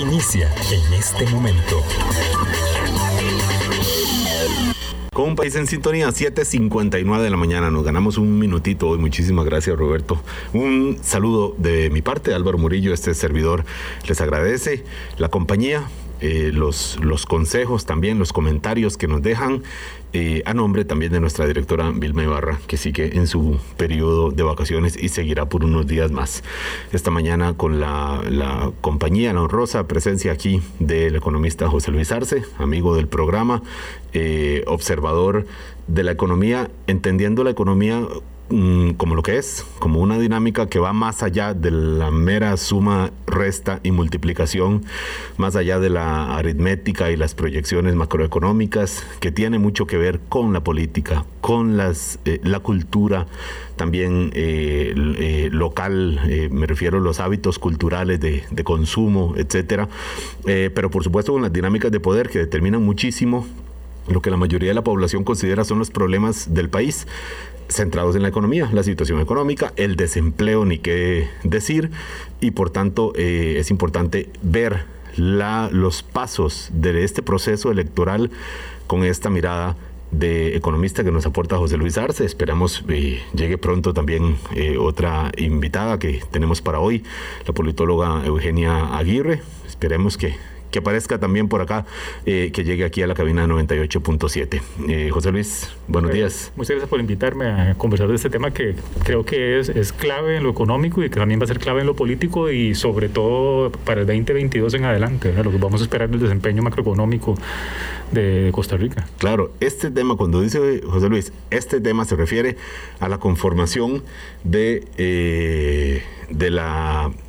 inicia en este momento. Con un país en sintonía, 7.59 de la mañana, nos ganamos un minutito hoy. Muchísimas gracias, Roberto. Un saludo de mi parte, Álvaro Murillo, este servidor les agradece la compañía, eh, los, los consejos, también los comentarios que nos dejan, eh, a nombre también de nuestra directora Vilma Ibarra, que sigue en su periodo de vacaciones y seguirá por unos días más. Esta mañana con la, la compañía, la honrosa presencia aquí del economista José Luis Arce, amigo del programa, eh, observador de la economía, entendiendo la economía Mm, como lo que es, como una dinámica que va más allá de la mera suma, resta y multiplicación, más allá de la aritmética y las proyecciones macroeconómicas, que tiene mucho que ver con la política, con las, eh, la cultura, también eh, eh, local, me refiero a los hábitos culturales de, de consumo, etcétera, pero por supuesto con las dinámicas de poder que determinan muchísimo lo que la mayoría de la población considera son los problemas del país centrados en la economía, la situación económica, el desempleo, ni qué decir, y por tanto eh, es importante ver la, los pasos de este proceso electoral con esta mirada de economista que nos aporta José Luis Arce. Esperamos eh, llegue pronto también eh, otra invitada que tenemos para hoy, la politóloga Eugenia Aguirre. Esperemos que que aparezca también por acá, eh, que llegue aquí a la cabina 98.7. Eh, José Luis, buenos días. Muchas gracias por invitarme a conversar de este tema que creo que es, es clave en lo económico y que también va a ser clave en lo político y sobre todo para el 2022 en adelante, lo que vamos a esperar del desempeño macroeconómico de Costa Rica. Claro, este tema, cuando dice José Luis, este tema se refiere a la conformación de... Eh, de,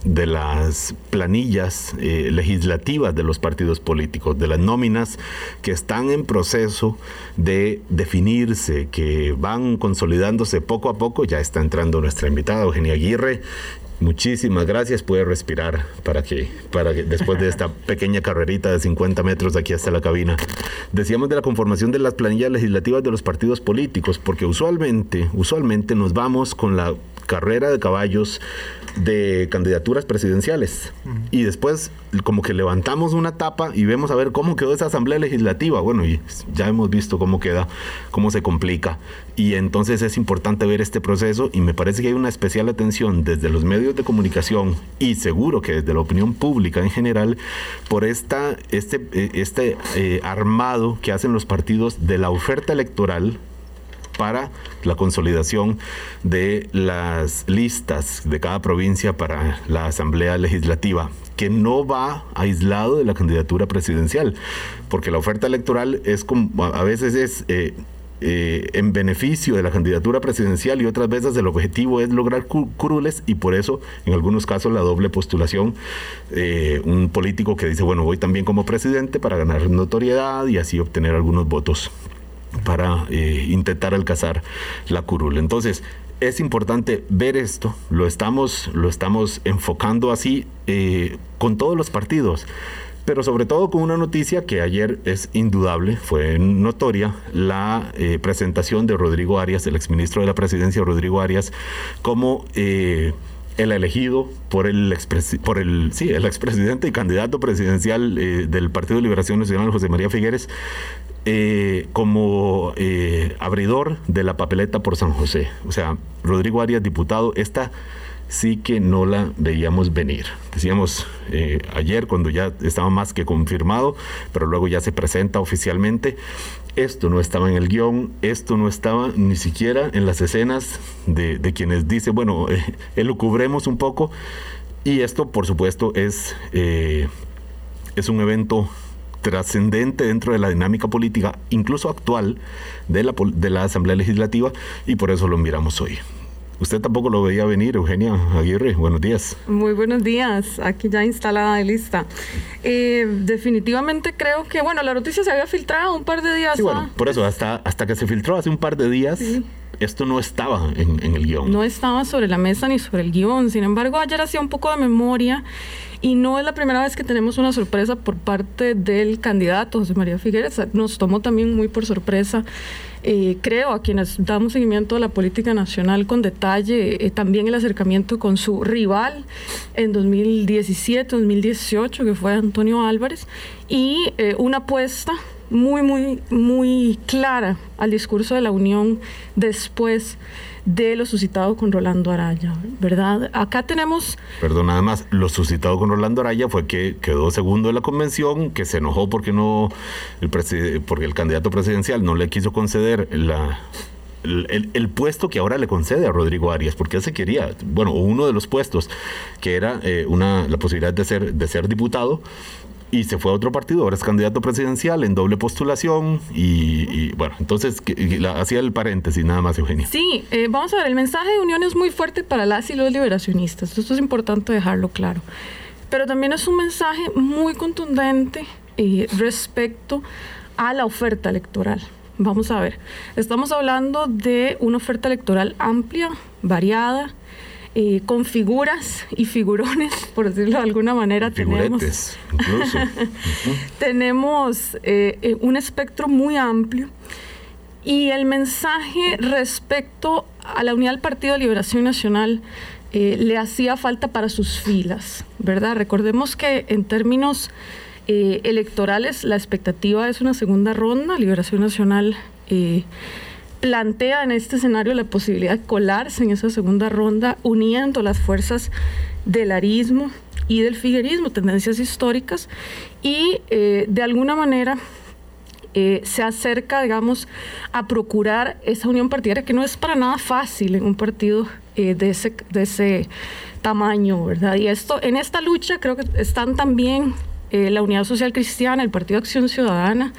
de las planillas eh, legislativas de los partidos políticos, de las nóminas que están en proceso de definirse, que van consolidándose poco a poco. Ya está entrando nuestra invitada Eugenia Aguirre. Muchísimas gracias. Puede respirar para que, para que después de esta pequeña carrerita de 50 metros de aquí hasta la cabina. Decíamos de la conformación de las planillas legislativas de los partidos políticos, porque usualmente, usualmente nos vamos con la carrera de caballos de candidaturas presidenciales. Y después como que levantamos una tapa y vemos a ver cómo quedó esa asamblea legislativa. Bueno, y ya hemos visto cómo queda, cómo se complica. Y entonces es importante ver este proceso y me parece que hay una especial atención desde los medios de comunicación y seguro que desde la opinión pública en general por esta, este, este eh, armado que hacen los partidos de la oferta electoral para la consolidación de las listas de cada provincia para la Asamblea Legislativa, que no va aislado de la candidatura presidencial, porque la oferta electoral es como, a veces es... Eh, eh, en beneficio de la candidatura presidencial y otras veces el objetivo es lograr curules y por eso en algunos casos la doble postulación, eh, un político que dice, bueno, voy también como presidente para ganar notoriedad y así obtener algunos votos para eh, intentar alcanzar la curul. Entonces, es importante ver esto, lo estamos, lo estamos enfocando así eh, con todos los partidos, pero sobre todo con una noticia que ayer es indudable, fue notoria, la eh, presentación de Rodrigo Arias, el exministro de la presidencia Rodrigo Arias, como el elegido por el el sí el expresidente y candidato presidencial del Partido de Liberación Nacional José María Figueres eh, como eh, abridor de la papeleta por San José. O sea, Rodrigo Arias, diputado, esta sí que no la veíamos venir. Decíamos eh, ayer cuando ya estaba más que confirmado, pero luego ya se presenta oficialmente. Esto no estaba en el guion, esto no estaba ni siquiera en las escenas de, quienes dicen, bueno, lo cubremos un poco. Y esto, por supuesto, es, es un evento trascendente dentro de la dinámica política, incluso actual, de la, de la Asamblea Legislativa, y por eso lo miramos hoy. Usted tampoco lo veía venir, Eugenia Aguirre. Buenos días. Muy buenos días. Aquí ya instalada de lista. Eh, definitivamente creo que, bueno, la noticia se había filtrado un par de días. Sí, bueno, por eso, hasta, hasta que se filtró hace un par de días, esto no estaba en, en el guion. No estaba sobre la mesa ni sobre el guion. Sin embargo, ayer hacía un poco de memoria y no es la primera vez que tenemos una sorpresa por parte del candidato José María Figueres. Nos tomó también muy por sorpresa. Eh, creo a quienes damos seguimiento a la política nacional con detalle, eh, también el acercamiento con su rival en 2017, 2018, que fue Antonio Álvarez, y eh, una apuesta muy, muy, muy clara al discurso de la Unión después de lo suscitado con Rolando Araya, ¿verdad? Acá tenemos... Perdón, nada más, lo suscitado con Rolando Araya fue que quedó segundo de la convención, que se enojó porque no, el, porque el candidato presidencial no le quiso conceder la, el, puesto que ahora le concede a Rodrigo Arias, porque él se quería, bueno, uno de los puestos, que era eh, una, la posibilidad de ser, de ser diputado, y se fue a otro partido, ahora es candidato presidencial en doble postulación y, bueno, entonces hacía el paréntesis nada más, Eugenia. Sí, eh, vamos a ver, el mensaje de unión es muy fuerte para las y los liberacionistas, esto es importante dejarlo claro, pero también es un mensaje muy contundente eh, respecto a la oferta electoral. Vamos a ver, estamos hablando de una oferta electoral amplia, variada, eh, con figuras y figurones, por decirlo de alguna manera. Figuretes, incluso. tenemos eh, eh, un espectro muy amplio y el mensaje respecto a la unidad del Partido de Liberación Nacional le hacía falta para sus filas, ¿verdad? Recordemos que en términos electorales la expectativa es una segunda ronda, Liberación Nacional plantea en este escenario la posibilidad de colarse en esa segunda ronda, uniendo las fuerzas del arismo y del figuerismo, tendencias históricas, y eh, de alguna manera eh, se acerca, digamos, a procurar esa unión partidaria que no es para nada fácil en un partido eh, de, ese, de ese tamaño, ¿verdad? Y esto, en esta lucha creo que están también la Unidad Social Cristiana, el Partido Acción Ciudadana,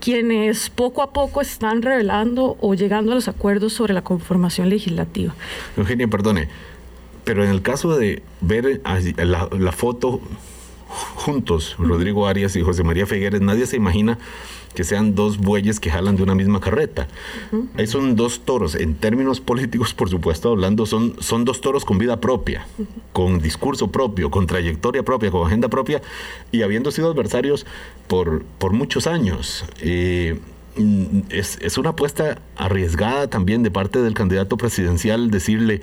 quienes poco a poco están revelando o llegando a los acuerdos sobre la conformación legislativa. Eugenia, perdone, pero en el caso de ver la, foto juntos, Rodrigo Arias y José María Figueres, nadie se imagina que sean dos bueyes que jalan de una misma carreta. Ahí son dos toros. En términos políticos, por supuesto, hablando, son, son dos toros con vida propia, con discurso propio, con trayectoria propia, con agenda propia, y habiendo sido adversarios por, por muchos años. Eh, es, es una apuesta arriesgada también de parte del candidato presidencial decirle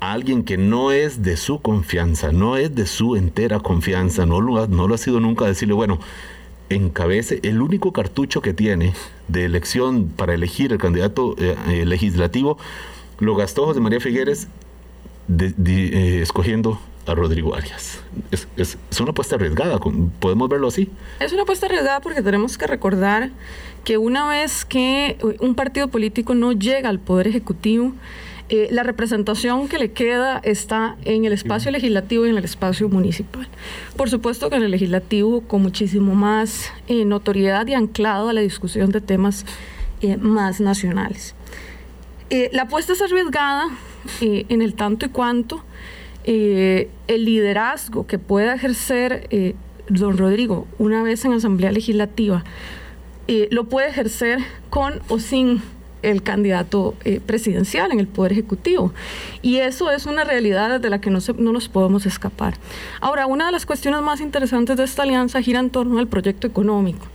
a alguien que no es de su confianza, no es de su entera confianza, no lo, no lo ha sido nunca, decirle, bueno, encabece el único cartucho que tiene de elección para elegir el candidato eh, eh, legislativo, lo gastó José María Figueres eh, escogiendo a Rodrigo Arias. Es, es, una apuesta arriesgada, podemos verlo así. Es una apuesta arriesgada porque tenemos que recordar que una vez que un partido político no llega al poder ejecutivo, eh, la representación que le queda está en el espacio legislativo y en el espacio municipal. Por supuesto que en el legislativo con muchísimo más eh, notoriedad y anclado a la discusión de temas eh, más nacionales. la apuesta es arriesgada en el tanto y cuanto el liderazgo que pueda ejercer don Rodrigo una vez en Asamblea Legislativa lo puede ejercer con o sin el candidato eh, presidencial en el Poder Ejecutivo. Y eso es una realidad de la que no, no nos podemos escapar. Ahora, una de las cuestiones más interesantes de esta alianza gira en torno al proyecto económico.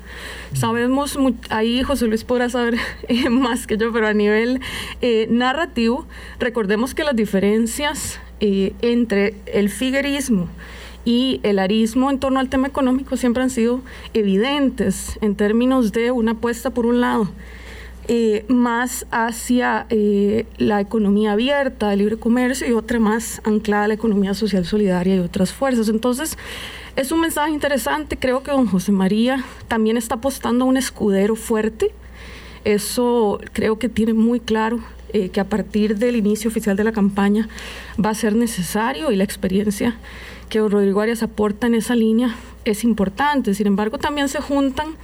Sabemos, ahí José Luis podrá saber eh, más que yo, pero a nivel eh, narrativo, recordemos que las diferencias entre el figuerismo y el arismo en torno al tema económico siempre han sido evidentes en términos de una apuesta por un lado eh, más hacia eh, la economía abierta, el libre comercio y otra más anclada a la economía social solidaria y otras fuerzas. Entonces, es un mensaje interesante. Creo que don José María también está apostando a un escudero fuerte. Eso creo que tiene muy claro eh, que a partir del inicio oficial de la campaña va a ser necesario y la experiencia que Rodrigo Arias aporta en esa línea es importante. Sin embargo, también se juntan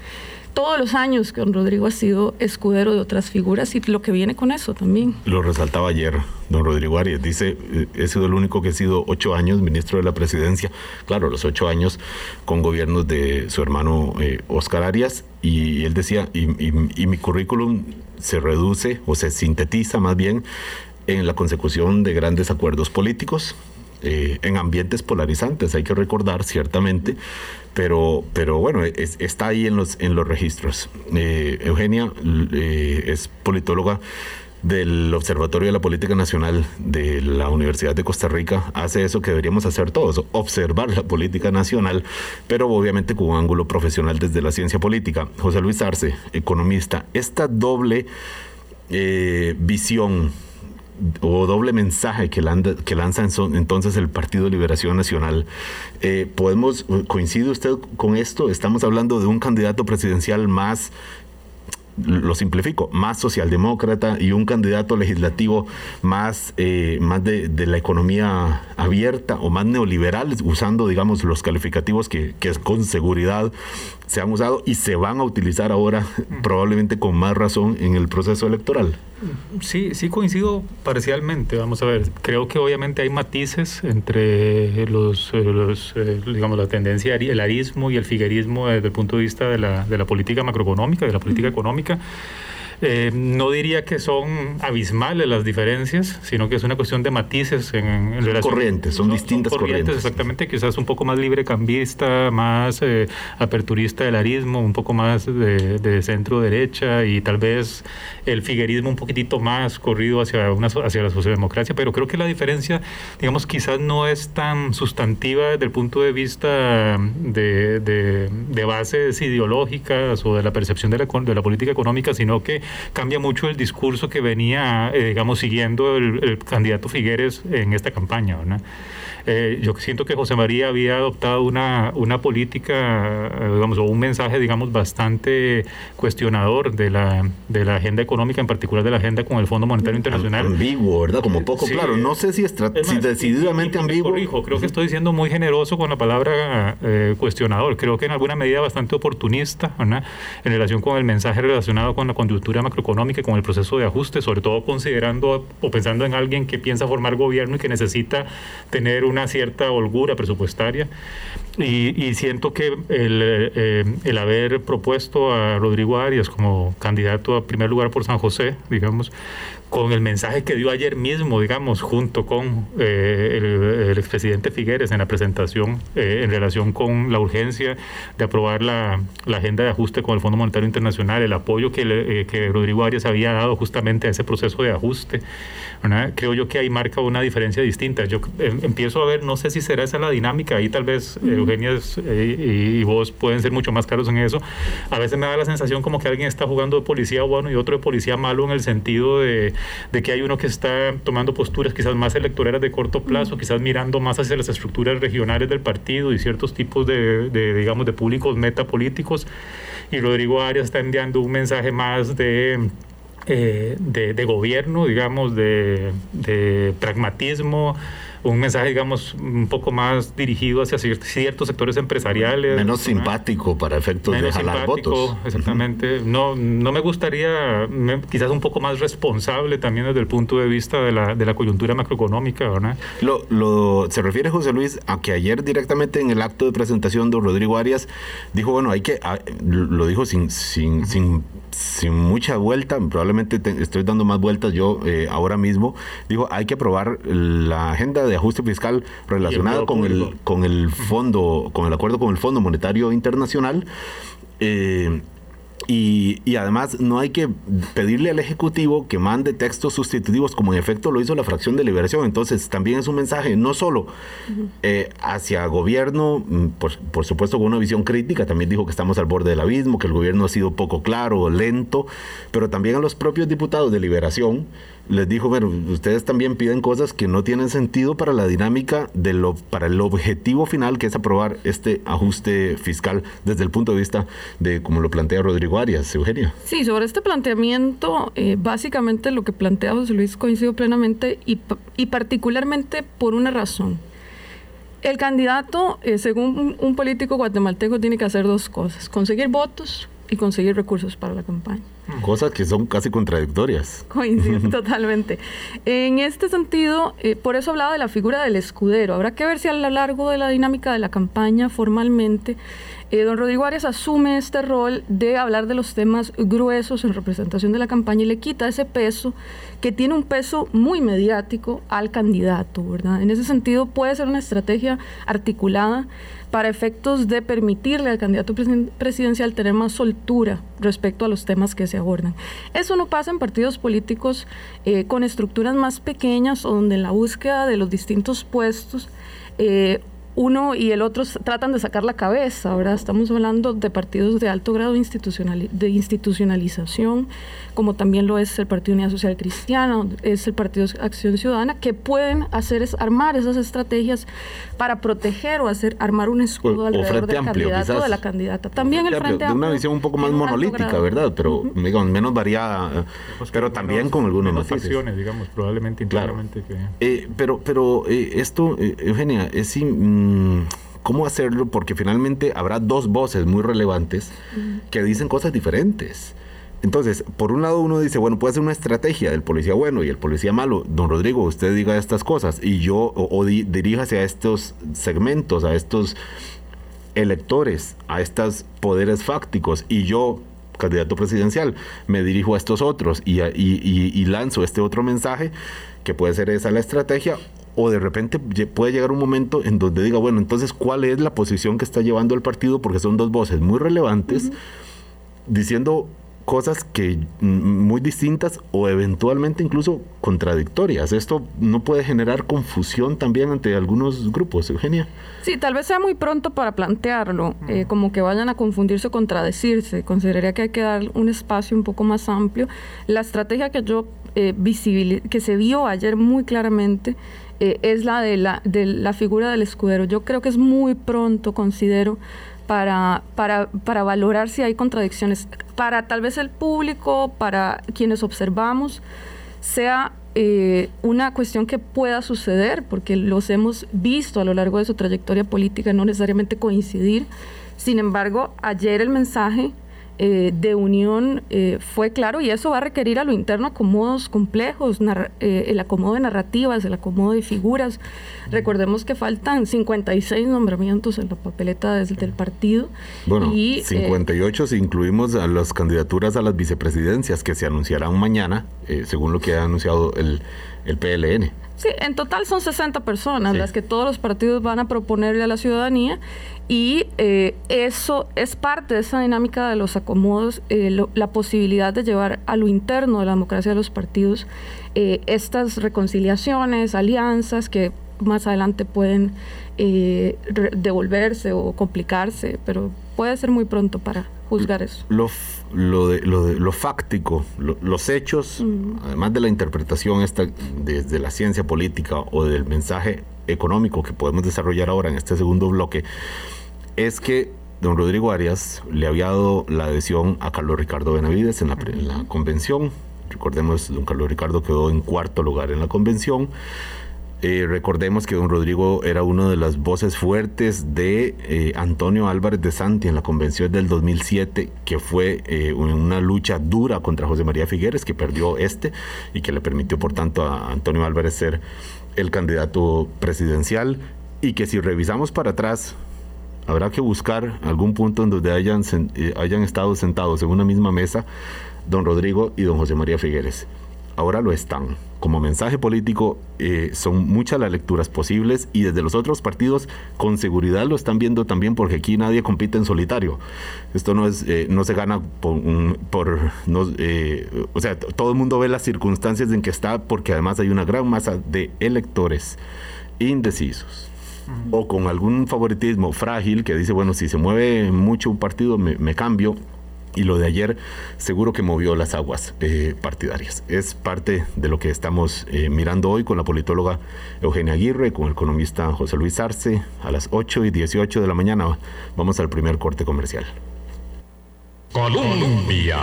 todos los años que don Rodrigo ha sido escudero de otras figuras y lo que viene con eso también. Lo resaltaba ayer don Rodrigo Arias. Dice, eh, he sido el único que he sido ocho años ministro de la presidencia. Claro, los ocho años con gobiernos de su hermano eh, Oscar Arias. Y él decía, y mi currículum se reduce o se sintetiza más bien en la consecución de grandes acuerdos políticos, eh, en ambientes polarizantes, hay que recordar ciertamente, pero, pero bueno, está ahí en los, en los registros. Eh, Eugenia eh, es politóloga del Observatorio de la Política Nacional de la Universidad de Costa Rica hace eso que deberíamos hacer todos, observar la política nacional, pero obviamente con un ángulo profesional desde la ciencia política. José Luis Arce, economista, esta doble visión o doble mensaje que, que lanza entonces el Partido Liberación Nacional. Eh, ¿Podemos, coincide usted con esto? Estamos hablando de un candidato presidencial más lo simplifico, más socialdemócrata y un candidato legislativo más, eh, más de, la economía abierta o más neoliberal, usando, digamos, los calificativos que, que con seguridad se han usado y se van a utilizar ahora probablemente con más razón en el proceso electoral. Sí, sí coincido parcialmente. Vamos a ver, creo que obviamente hay matices entre los, los eh, digamos, la tendencia, el arismo y el figuerismo desde el punto de vista de la, de la política macroeconómica, de la política económica. Eh, no diría que son abismales las diferencias, sino que es una cuestión de matices en, en relación. Corrientes, son, distintas corrientes, Exactamente, quizás un poco más libre cambista, más eh, aperturista del arismo, un poco más de, centro derecha y tal vez el figuerismo un poquitito más corrido hacia, una, hacia la socialdemocracia, pero creo que la diferencia, digamos, quizás no es tan sustantiva desde el punto de vista de, de, bases ideológicas o de la percepción de la, de la política económica, sino que cambia mucho el discurso que venía, eh, digamos, siguiendo el, candidato Figueres en esta campaña. Eh, yo siento que José María había adoptado una, una política, eh, digamos, o un mensaje, digamos, bastante cuestionador de la, de la agenda económica, en particular de la agenda con el Fondo Monetario Internacional. Ambiguo, ¿verdad? Como poco claro. No sé si, es si decididamente ambiguo. Corrijo, creo que estoy siendo muy generoso con la palabra cuestionador. Creo que en alguna medida bastante oportunista, ¿verdad? En relación con el mensaje relacionado con la conductura macroeconómica y con el proceso de ajuste, sobre todo considerando o pensando en alguien que piensa formar gobierno y que necesita tener una cierta holgura presupuestaria. Y, siento que el, eh, el, haber propuesto a Rodrigo Arias como candidato a primer lugar por San José, digamos, con el mensaje que dio ayer mismo, digamos, junto con eh, el, expresidente Figueres en la presentación eh, en relación con la urgencia de aprobar la, la, agenda de ajuste con el Fondo Monetario Internacional, el apoyo que, le, que Rodrigo Arias había dado justamente a ese proceso de ajuste. Creo yo que ahí marca una diferencia distinta. Yo em, empiezo a ver, no sé si será esa la dinámica, ahí tal vez Eugenia eh, y, vos pueden ser mucho más claros en eso. A veces me da la sensación como que alguien está jugando de policía bueno y otro de policía malo en el sentido de, de que hay uno que está tomando posturas quizás más electorales de corto plazo, quizás mirando más hacia las estructuras regionales del partido y ciertos tipos de, de digamos, de públicos metapolíticos. Y Rodrigo Arias está enviando un mensaje más de eh, de, gobierno, digamos, de, de pragmatismo, un mensaje, digamos, un poco más dirigido hacia ciertos sectores empresariales. Menos simpático para efectos de jalar votos. Exactamente. No, no me gustaría, quizás un poco más responsable también desde el punto de vista de la, de la coyuntura macroeconómica, ¿verdad? Lo, lo, se refiere José Luis a que ayer directamente en el acto de presentación de Rodrigo Arias dijo, bueno, hay que, ah, lo dijo sin, sin, sin, sin mucha vuelta, probablemente estoy dando más vueltas yo eh, ahora mismo, dijo, hay que aprobar la agenda de ajuste fiscal relacionado con el, con el fondo, con el acuerdo con el Fondo Monetario Internacional. Eh, y, además no hay que pedirle al Ejecutivo que mande textos sustitutivos como en efecto lo hizo la fracción de liberación. Entonces también es un mensaje no solo eh, hacia gobierno, mm, por, por, supuesto con una visión crítica, también dijo que estamos al borde del abismo, que el gobierno ha sido poco claro, lento, pero también a los propios diputados de liberación les dijo, bueno, ustedes también piden cosas que no tienen sentido para la dinámica, de lo, para el objetivo final, que es aprobar este ajuste fiscal desde el punto de vista de como lo plantea Rodrigo Arias. Eugenia. Sí, sobre este planteamiento, eh, básicamente lo que plantea José Luis coincido plenamente y, y particularmente por una razón. El candidato, eh, según un político guatemalteco, tiene que hacer dos cosas, conseguir votos y conseguir recursos para la campaña. Cosas que son casi contradictorias. Coincido totalmente. En este sentido, eh, por eso hablaba de la figura del escudero. Habrá que ver si a lo largo de la dinámica de la campaña formalmente eh, don Rodrigo Arias asume este rol de hablar de los temas gruesos en representación de la campaña y le quita ese peso que tiene un peso muy mediático al candidato, ¿verdad? En ese sentido puede ser una estrategia articulada para efectos de permitirle al candidato presidencial tener más soltura respecto a los temas que se abordan. Eso no pasa en partidos políticos eh, con estructuras más pequeñas o donde la búsqueda de los distintos puestos eh, uno y el otro tratan de sacar la cabeza. Ahora estamos hablando de partidos de alto grado institucional, de institucionalización, como también lo es el Partido Unidad Social Cristiana, es el Partido Acción Ciudadana, que pueden hacer es armar esas estrategias para proteger o hacer armar un escudo alrededor del candidato o de la candidata. También el Frente Amplio. De una visión un poco más monolítica, ¿verdad? Pero digamos, menos variada, pero también con algunos matices. digamos, probablemente internamente. Eh, pero pero eh, esto, eh, Eugenia, es... Mm, cómo hacerlo, porque finalmente habrá dos voces muy relevantes que dicen cosas diferentes. Entonces, por un lado uno dice, bueno, puede ser una estrategia del policía bueno y el policía malo. Don Rodrigo, usted diga estas cosas y yo, o, o diríjase a estos segmentos, a estos electores, a estos poderes fácticos y yo candidato presidencial, me dirijo a estos otros y, y, lanzo este otro mensaje, que puede ser esa la estrategia, o de repente puede llegar un momento en donde diga, bueno, entonces, ¿cuál es la posición que está llevando el partido? Porque son dos voces muy relevantes, diciendo cosas que mm, muy distintas o eventualmente incluso contradictorias. Esto no puede generar confusión también ante algunos grupos, Eugenia. Sí, tal vez sea muy pronto para plantearlo, eh, como que vayan a confundirse o contradecirse. Consideraría que hay que dar un espacio un poco más amplio. La estrategia que yo eh, que se vio ayer muy claramente eh, es la de, la de la figura del escudero. Yo creo que es muy pronto, considero, para, para, para valorar si hay contradicciones. Para tal vez el público, para quienes observamos, sea eh, una cuestión que pueda suceder, porque los hemos visto a lo largo de su trayectoria política, no necesariamente coincidir. Sin embargo, ayer el mensaje eh, de unión eh, fue claro y eso va a requerir a lo interno acomodos complejos, eh, el acomodo de narrativas, el acomodo de figuras. Recordemos que faltan 56 nombramientos en la papeleta desde el partido. Bueno, y, 58 si incluimos a las candidaturas a las vicepresidencias que se anunciarán mañana, según lo que ha anunciado el, el PLN. Sí, en total son 60 personas las que todos los partidos van a proponerle a la ciudadanía y eh, eso es parte de esa dinámica de los acomodos, eh, la posibilidad de llevar a lo interno de la democracia de los partidos eh, estas reconciliaciones, alianzas que más adelante pueden devolverse o complicarse, pero puede ser muy pronto para juzgar eso. Lo, lo, de, lo, de, lo fáctico, los hechos, además de la interpretación esta desde la ciencia política o del mensaje económico que podemos desarrollar ahora en este segundo bloque, es que don Rodrigo Arias le había dado la adhesión a Carlos Ricardo Benavides en la, en la convención. Recordemos, don Carlos Ricardo quedó en cuarto lugar en la convención. Eh, recordemos que don Rodrigo era una de las voces fuertes de eh, Antonio Álvarez de Santi en la convención del 2007, que fue eh, una lucha dura contra José María Figueres, que perdió este y que le permitió, por tanto, a Antonio Álvarez ser el candidato presidencial. Y que si revisamos para atrás, habrá que buscar algún punto en donde hayan, hayan estado sentados en una misma mesa don Rodrigo y don José María Figueres ahora lo están. Como mensaje político eh, son muchas las lecturas posibles y desde los otros partidos con seguridad lo están viendo también porque aquí nadie compite en solitario. Esto no es eh, no se gana por, por no, eh, o sea todo el mundo ve las circunstancias en que está porque además hay una gran masa de electores indecisos o con algún favoritismo frágil que dice bueno si se mueve mucho un partido me cambio y lo de ayer seguro que movió las aguas eh, partidarias. Es parte de lo que estamos eh, mirando hoy con la politóloga Eugenia Aguirre, con el economista José Luis Arce, a las 8 y 18 de la mañana. Vamos al primer corte comercial. Colombia.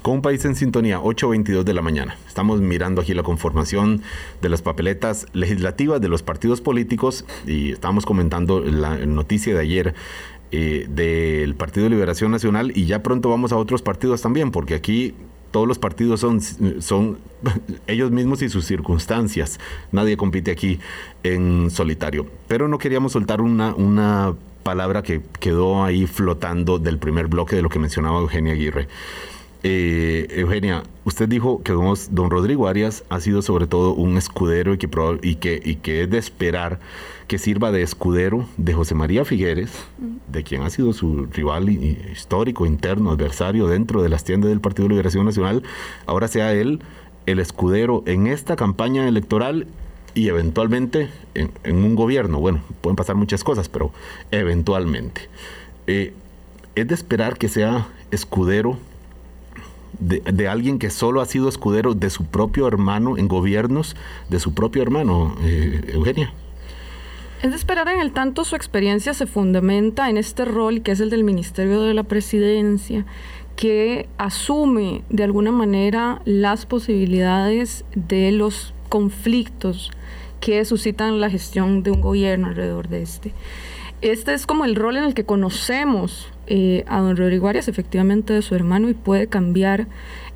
con un país en sintonía, 8.22 de la mañana. Estamos mirando aquí la conformación de las papeletas legislativas de los partidos políticos y estamos comentando la noticia de ayer eh, del Partido de Liberación Nacional y ya pronto vamos a otros partidos también, porque aquí todos los partidos son, son ellos mismos y sus circunstancias. Nadie compite aquí en solitario. Pero no queríamos soltar una, una palabra que quedó ahí flotando del primer bloque de lo que mencionaba Eugenia Aguirre. Eh, Eugenia, usted dijo que don, Rodrigo Arias ha sido sobre todo un escudero y que, y, que, y que es de esperar que sirva de escudero de José María Figueres, de quien ha sido su rival histórico, interno, adversario dentro de las tiendas del Partido de Liberación Nacional, ahora sea él el escudero en esta campaña electoral y eventualmente en, un gobierno. Bueno, pueden pasar muchas cosas, pero eventualmente. Eh, es de esperar que sea escudero de, alguien que solo ha sido escudero de su propio hermano en gobiernos de su propio hermano, eh, Eugenia. Es de esperar en el tanto su experiencia se fundamenta en este rol que es el del Ministerio de la Presidencia, que asume de alguna manera las posibilidades de los conflictos que suscitan la gestión de un gobierno alrededor de este. Este es como el rol en el que conocemos eh, a don Rodrigo Arias efectivamente de su hermano y puede cambiar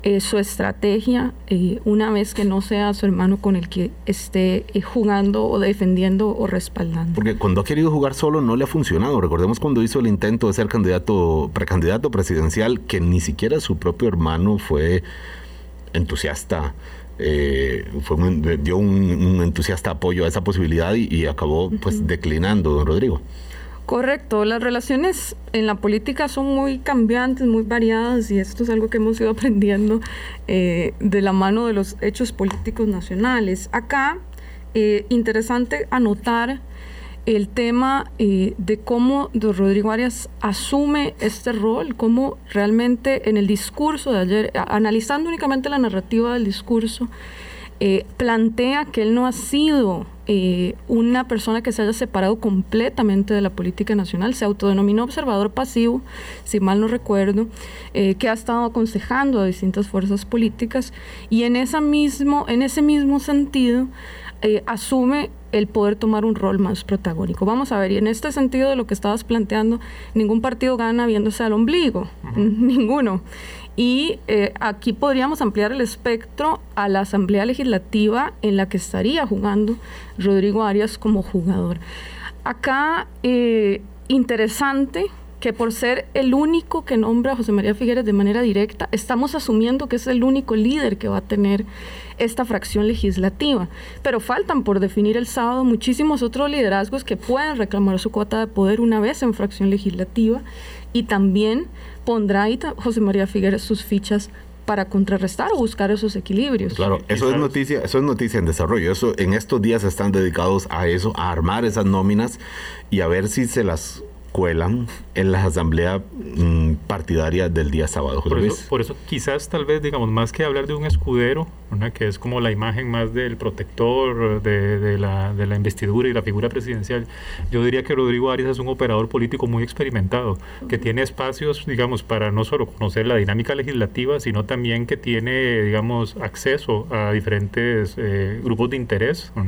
eh, su estrategia eh, una vez que no sea su hermano con el que esté jugando o defendiendo o respaldando. Porque cuando ha querido jugar solo no le ha funcionado. Recordemos cuando hizo el intento de ser candidato, precandidato presidencial, que ni siquiera su propio hermano fue entusiasta. fue dio un, entusiasta apoyo a esa posibilidad y, acabó pues declinando don Rodrigo. Correcto, las relaciones en la política son muy cambiantes, muy variadas y esto es algo que hemos ido aprendiendo eh, de la mano de los hechos políticos nacionales. Acá, eh, interesante anotar el tema eh, de cómo don Rodrigo Arias asume este rol, cómo realmente en el discurso de ayer, analizando únicamente la narrativa del discurso, plantea que él no ha sido eh, una persona que se haya separado completamente de la política nacional, se autodenominó observador pasivo, si mal no recuerdo, eh, que ha estado aconsejando a distintas fuerzas políticas y en, esa mismo, en ese mismo sentido eh, asume el poder tomar un rol más protagónico. Vamos a ver, y en este sentido de lo que estabas planteando, ningún partido gana viéndose al ombligo, ninguno. Y eh, aquí podríamos ampliar el espectro a la Asamblea Legislativa en la que estaría jugando Rodrigo Arias como jugador. Acá, eh, interesante que por ser el único que nombra a José María Figueres de manera directa, estamos asumiendo que es el único líder que va a tener esta fracción legislativa. Pero faltan por definir el sábado muchísimos otros liderazgos que pueden reclamar su cuota de poder una vez en fracción legislativa y también pondrá ahí José María Figueres sus fichas para contrarrestar o buscar esos equilibrios. Claro, eso es noticia, eso es noticia en desarrollo. Eso en estos días están dedicados a eso, a armar esas nóminas y a ver si se las cuelan en la asamblea mm, partidaria del día sábado. Por eso, por eso, quizás tal vez digamos más que hablar de un escudero, que es como la imagen más del protector de, la, de, la, investidura y la figura presidencial, yo diría que Rodrigo Arias es un operador político muy experimentado, que tiene espacios, digamos, para no solo conocer la dinámica legislativa, sino también que tiene, digamos, acceso a diferentes eh, grupos de interés. ¿no?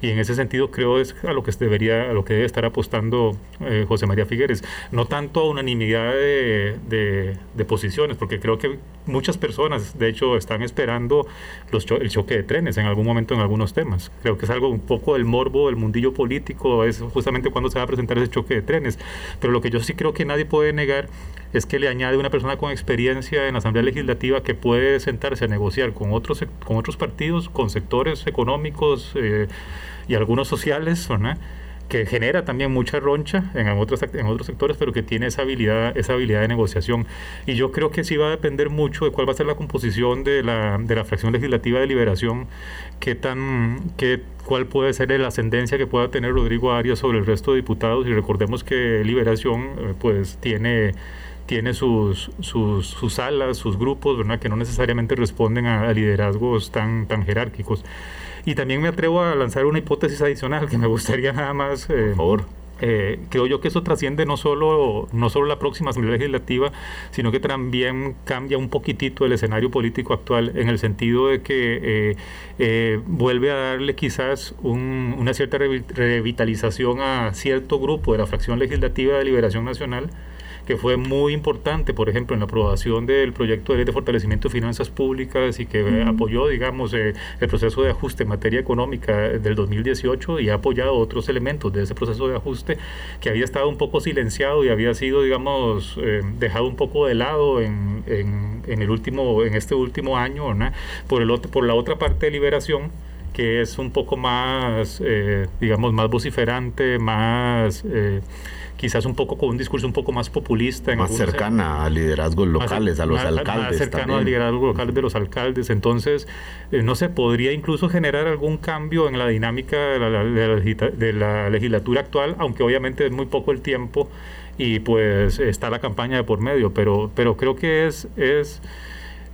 Y en ese sentido creo es a lo que debería, a lo que debe estar apostando eh, José María Figueres, no tanto a unanimidad de, de, posiciones, porque creo que muchas personas, de hecho, están esperando los el choque de trenes en algún momento en algunos temas. Creo que es algo un poco del morbo del mundillo político, es justamente cuando se va a presentar ese choque de trenes. Pero lo que yo sí creo que nadie puede negar es que le añade una persona con experiencia en la Asamblea Legislativa que puede sentarse a negociar con otros, con otros partidos, con sectores económicos eh, y algunos sociales, que genera también mucha roncha en otros, en otros sectores, pero que tiene esa habilidad, esa habilidad de negociación. Y yo creo que sí va a depender mucho de cuál va a ser la composición de la, de la fracción legislativa de liberación, qué tan, qué, cuál puede ser la ascendencia que pueda tener Rodrigo Arias sobre el resto de diputados. Y recordemos que liberación eh, pues tiene tiene sus, sus, sus salas, sus grupos, ¿verdad? que no necesariamente responden a, liderazgos tan, tan jerárquicos. Y también me atrevo a lanzar una hipótesis adicional que me gustaría nada más... Eh, Por favor eh, creo yo que eso trasciende no solo, no solo la próxima Asamblea Legislativa, sino que también cambia un poquitito el escenario político actual en el sentido de que eh, eh, vuelve a darle quizás una cierta revitalización a cierto grupo de la fracción legislativa de Liberación Nacional que fue muy importante, por ejemplo, en la aprobación del proyecto de ley de fortalecimiento de finanzas públicas y que apoyó, digamos, eh, el proceso de ajuste en materia económica del 2018 y ha apoyado otros elementos de ese proceso de ajuste que había estado un poco silenciado y había sido, digamos, eh, dejado un poco de lado en, en, el último, en este último año, Por, el otro, por la otra parte de liberación que es un poco más, eh, digamos, más vociferante, más quizás un poco con un discurso un poco más populista. más cercana a liderazgos locales, a los alcaldes. Más cercano al liderazgo local de los alcaldes. Entonces, eh, no se podría incluso generar algún cambio en la dinámica de la, de la, legislatura actual, aunque obviamente es muy poco el tiempo y pues está la campaña de por medio, pero, pero creo que es, es,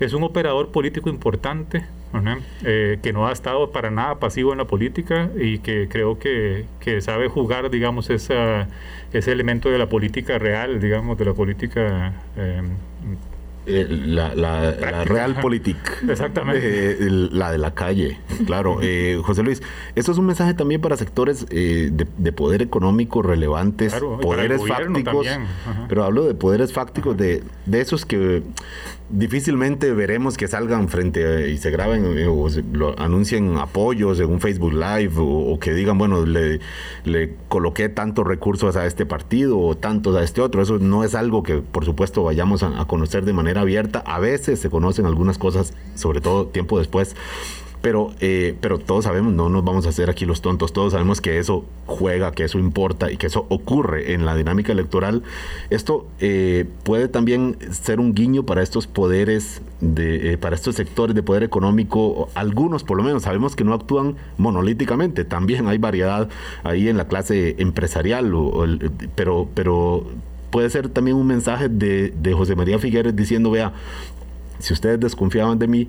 es un operador político importante eh, que no ha estado para nada pasivo en la política y que creo que, que sabe jugar, digamos, esa, ese elemento de la política real, digamos, de la política... Eh, eh, la, la, real política. Exactamente. la de la calle, claro. José Luis, esto es un mensaje también para sectores de, poder económico relevantes, poderes fácticos, pero hablo de poderes fácticos, de, de esos que difícilmente veremos que salgan frente y se graben eh, o lo anuncien apoyos en un Facebook Live o, que digan, bueno, le, le, coloqué tantos recursos a este partido o tantos a este otro. Eso no es algo que, por supuesto, vayamos a conocer de manera abierta. A veces se conocen algunas cosas, sobre todo tiempo después pero, eh, pero todos sabemos, no nos vamos a hacer aquí los tontos, todos sabemos que eso juega, que eso importa y que eso ocurre en la dinámica electoral. Esto eh, puede también ser un guiño para estos poderes, de, eh, para estos sectores de poder económico, algunos por lo menos, sabemos que no actúan monolíticamente, también hay variedad ahí en la clase empresarial, pero, pero puede ser también un mensaje de, de José María Figueres diciendo, vea, si ustedes desconfiaban de mí,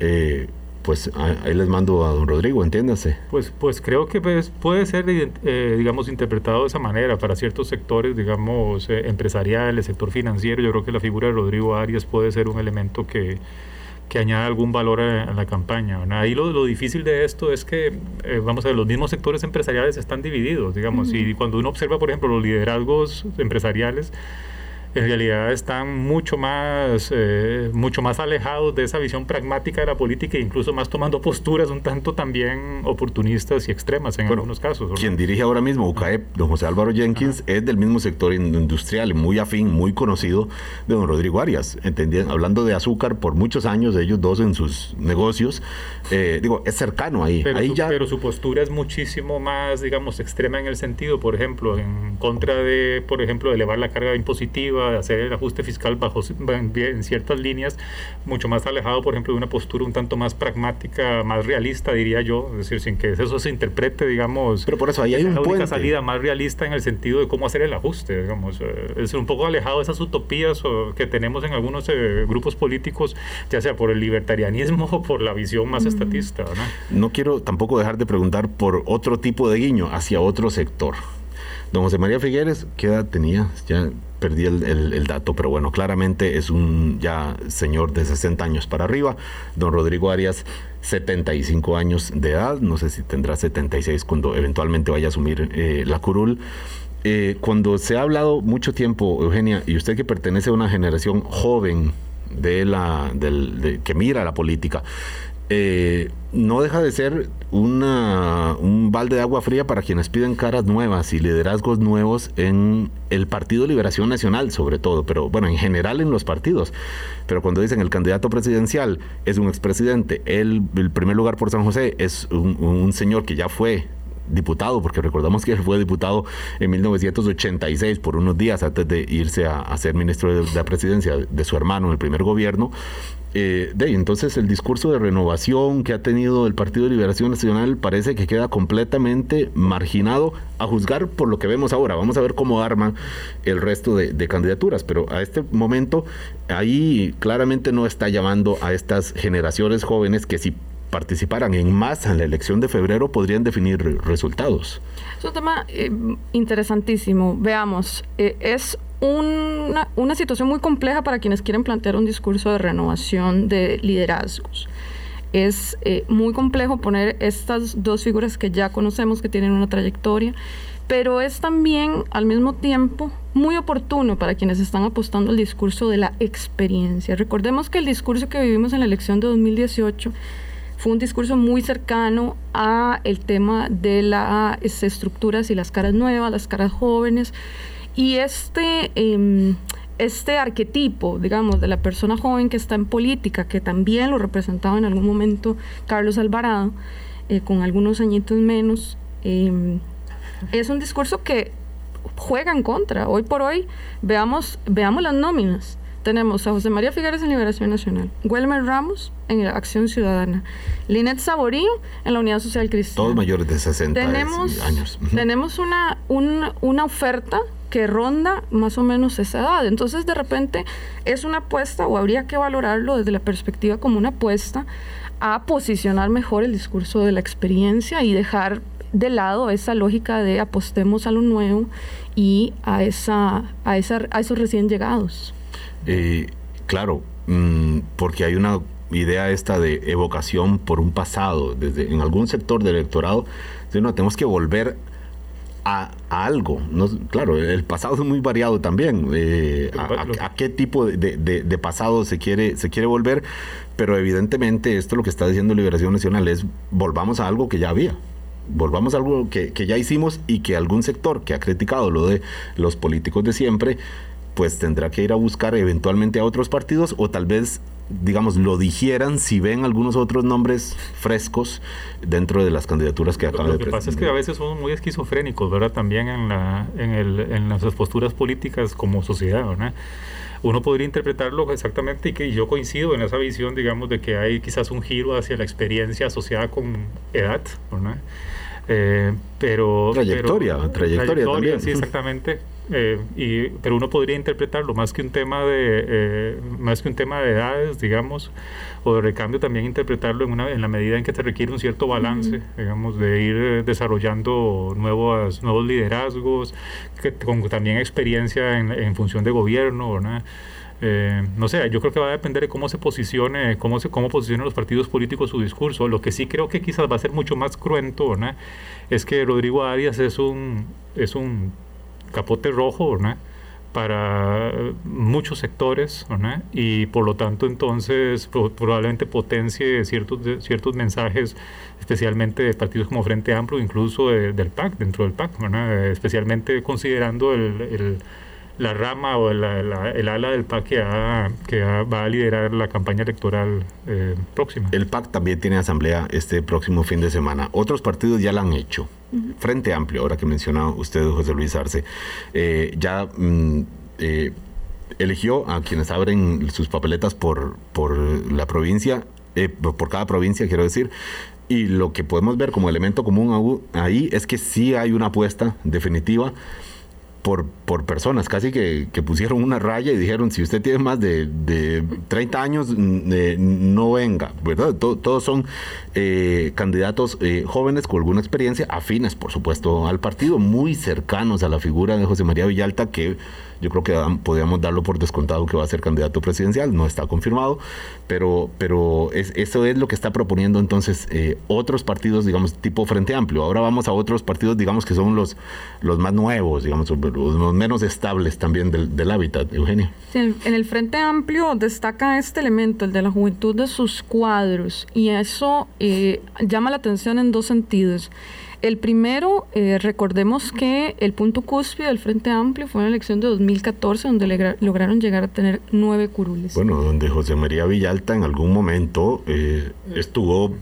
eh, pues ahí les mando a don Rodrigo, entiéndase. Pues, pues creo que puede ser, eh, digamos, interpretado de esa manera para ciertos sectores, digamos, eh, empresariales, sector financiero. Yo creo que la figura de Rodrigo Arias puede ser un elemento que, que añada algún valor a, la campaña. Ahí lo, lo, difícil de esto es que, eh, vamos a ver, los mismos sectores empresariales están divididos, digamos, y cuando uno observa, por ejemplo, los liderazgos empresariales, en realidad están mucho más, eh, mucho más alejados de esa visión pragmática de la política e incluso más tomando posturas un tanto también oportunistas y extremas en algunos casos. Quien dirige ahora mismo UCAEP, don José Álvaro Jenkins, es del mismo sector industrial, muy afín, muy conocido de don Rodrigo Arias. Hablando de azúcar por muchos años, ellos dos en sus negocios, eh, digo, es cercano ahí. Pero, ahí su, ya... pero su postura es muchísimo más, digamos, extrema en el sentido, por ejemplo, en contra de, por ejemplo, elevar la carga impositiva de hacer el ajuste fiscal bajo en ciertas líneas, mucho más alejado, por ejemplo, de una postura un tanto más pragmática, más realista, diría yo, es decir, sin que eso se interprete, digamos. Pero por eso ahí hay una única salida más realista en el sentido de cómo hacer el ajuste, digamos, eh, es un poco alejado de esas utopías que tenemos en algunos eh, grupos políticos, ya sea por el libertarianismo o por la visión más estatista. ¿no? no quiero tampoco dejar de preguntar por otro tipo de guiño hacia otro sector. Don José María Figueres, ¿qué edad tenía? Ya perdí el, dato, pero bueno, claramente es un ya señor de 60 años para arriba. Don Rodrigo Arias, 75 años de edad, no sé si tendrá 76 cuando eventualmente vaya a asumir eh, la curul. Eh, cuando se ha hablado mucho tiempo, Eugenia, y usted que pertenece a una generación joven de la, del, que mira la política, eh, no deja de ser una, un balde de agua fría para quienes piden caras nuevas y liderazgos nuevos en el Partido Liberación Nacional, sobre todo, pero bueno, en general en los partidos. Pero cuando dicen el candidato presidencial es un expresidente, el, el primer lugar por San José es un, señor que ya fue diputado, porque recordamos que él fue diputado en 1986 por unos días antes de irse a, ser ministro de, la presidencia de su hermano en el primer gobierno, eh, de entonces el discurso de renovación que ha tenido el Partido de Liberación Nacional parece que queda completamente marginado a juzgar por lo que vemos ahora. Vamos a ver cómo arman el resto de, candidaturas, pero a este momento ahí claramente no está llamando a estas generaciones jóvenes que si participaran en masa en la elección de febrero podrían definir resultados. Es un tema eh, interesantísimo. Veamos, eh, es una, una situación muy compleja para quienes quieren plantear un discurso de renovación de liderazgos es eh, muy complejo poner estas dos figuras que ya conocemos, que tienen una trayectoria, pero es también al mismo tiempo muy oportuno para quienes están apostando al discurso de la experiencia. Recordemos que el discurso que vivimos en la elección de 2018 fue un discurso muy cercano a el tema de las estructuras y las caras nuevas, las caras jóvenes, y este... Em, este arquetipo, digamos, de la persona joven que está en política, que también lo representaba en algún momento Carlos Alvarado, eh, con algunos añitos menos, em, es un discurso que juega en contra. Hoy por hoy, veamos, veamos las nóminas. Tenemos a José María Figueres en Liberación Nacional, Welmer Ramos en Acción Ciudadana, Linet Saborío en la Unidad Social Cristiana. Todos mayores de 60 años. Tenemos una, una oferta que ronda más o menos esa edad. Entonces, de repente, es una apuesta, o habría que valorarlo desde la perspectiva como una apuesta, a posicionar mejor el discurso de la experiencia y dejar de lado esa lógica de apostemos a lo nuevo y a, esa, a, esa, a esos recién llegados. Eh, claro, mm, porque hay una idea esta de evocación por un pasado, desde en algún sector del electorado, no, tenemos que volver a, algo. No, claro, el pasado es muy variado también. Eh, a, qué tipo de, pasado se quiere, se quiere volver? Pero evidentemente esto lo que está diciendo Liberación Nacional es volvamos a algo que ya había. Volvamos a algo que, que ya hicimos y que algún sector que ha criticado lo de los políticos de siempre, pues tendrá que ir a buscar eventualmente a otros partidos o tal vez digamos, lo dijeran si ven algunos otros nombres frescos dentro de las candidaturas que acaban de presentar. Lo que pasa es que a veces somos muy esquizofrénicos, ¿verdad? También en, la, en, el, en las posturas políticas como sociedad, ¿verdad? Uno podría interpretarlo exactamente y que yo coincido en esa visión, digamos, de que hay quizás un giro hacia la experiencia asociada con edad, ¿verdad? Eh, pero trayectoria, trayectoria, también. Sí, exactamente. Eh, y, pero uno podría interpretarlo más que un tema de eh, más que un tema de edades, digamos, o de recambio, también interpretarlo en, una, en la medida en que se requiere un cierto balance, digamos, de ir desarrollando nuevos, nuevos liderazgos, que, con también experiencia en, en función de gobierno, ¿verdad? Eh, no sé, yo creo que va a depender de cómo se posicione, cómo se cómo posicionen los partidos políticos su discurso. Lo que sí creo que quizás va a ser mucho más cruento, es que Rodrigo Arias es un es un capote rojo, para muchos sectores y por lo tanto entonces probablemente potencie ciertos ciertos mensajes especialmente de partidos como Frente Amplio incluso del PAC dentro del PAC especialmente considerando el la rama o el ala del PAC que, que va a liderar la campaña electoral eh, próxima. El PAC también tiene asamblea este próximo fin de semana. Otros partidos ya la han hecho. Frente Amplio, ahora que menciona usted, José Luis Arce, eh, ya mm, eh, eligió a quienes abren sus papeletas por, por la provincia, por cada provincia, quiero decir. Y lo que podemos ver como elemento común ahí es que sí hay una apuesta definitiva por, por personas, casi que, pusieron una raya y dijeron, si usted tiene más de, de 30 años, eh, no venga, ¿verdad? todos son eh, candidatos eh, jóvenes con alguna experiencia, afines, por supuesto, al partido, muy cercanos a la figura de José María Villalta, que yo creo que podríamos darlo por descontado que va a ser candidato presidencial, no está confirmado, pero, pero es, eso es lo que está proponiendo entonces eh, otros partidos, digamos, tipo Frente Amplio. Ahora vamos a otros partidos, digamos, que son los, los más nuevos, digamos, los menos estables también del, hábitat, Eugenia. en el Frente Amplio destaca este elemento, el de la juventud de sus cuadros, y eso eh, llama la atención en dos sentidos. El primero, eh, recordemos que el punto cúspide del Frente Amplio fue en la elección de 2014, donde lograron llegar a tener nueve curules. Bueno, donde José María Villalta en algún momento eh, estuvo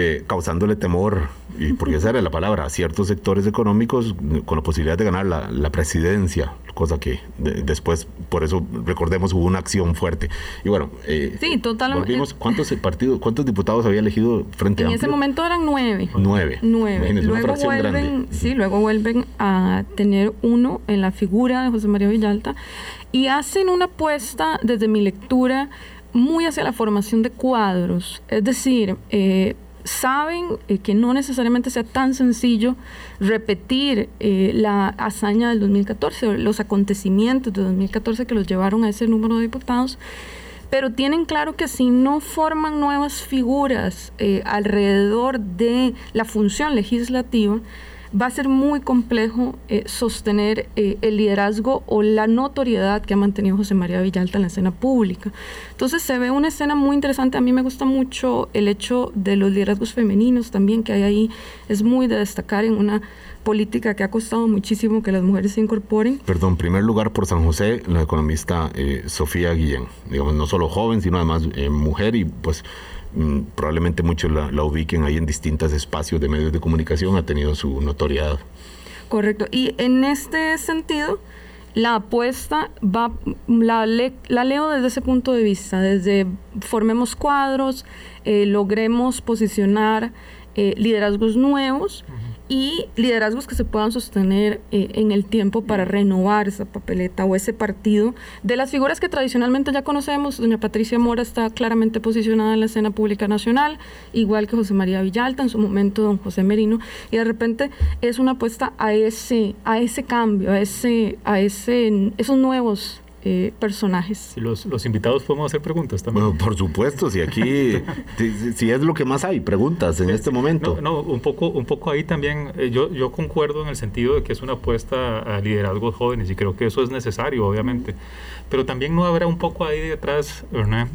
eh, causándole temor, y porque esa era la palabra, a ciertos sectores económicos con la posibilidad de ganar la, presidencia, cosa que después, por eso recordemos, hubo una acción fuerte. Y bueno, eh, sí, totalmente. ¿cuántos partidos, cuántos diputados había elegido frente a En ese momento eran nueve. Nueve. Nueve. Luego vuelven, sí, luego vuelven a tener uno en la figura de José María Villalta y hacen una apuesta, desde mi lectura, muy hacia la formación de cuadros, es decir, eh, saben eh, que no necesariamente sea tan sencillo repetir eh, la hazaña del 2014, los acontecimientos de 2014 que los llevaron a ese número de diputados, pero tienen claro que si no forman nuevas figuras alrededor de la función legislativa, va a ser muy complejo eh, sostener eh, el liderazgo o la notoriedad que ha mantenido José María Villalta en la escena pública. Entonces se ve una escena muy interesante. A mí me gusta mucho el hecho de los liderazgos femeninos también que hay ahí. Es muy de destacar en una política que ha costado muchísimo que las mujeres se incorporen. Perdón, primer lugar por San José, la economista eh, Sofía Guillén. Digamos, no solo joven, sino además mujer y pues probablemente muchos la, ubiquen ahí en distintos espacios de medios de comunicación, ha tenido su notoriedad. Correcto. Y en este sentido, la apuesta va, la, la leo desde ese punto de vista, desde formemos cuadros, eh, logremos posicionar eh, liderazgos nuevos y liderazgos que se puedan sostener eh, en el tiempo para renovar esa papeleta o ese partido. De las figuras que tradicionalmente ya conocemos, doña Patricia Mora está claramente posicionada en la escena pública nacional, igual que José María Villalta, en su momento don José Merino, y de repente es una apuesta a ese, a ese cambio, a, ese, a ese, esos nuevos eh, personajes. los, los, invitados podemos hacer preguntas también. Bueno, por supuesto, si aquí, si, es lo que más hay, preguntas en este momento. No, un poco, un poco ahí también, eh, yo, yo concuerdo en el sentido de que es una apuesta a liderazgos jóvenes y creo que eso es necesario, obviamente pero también no habrá un poco ahí detrás,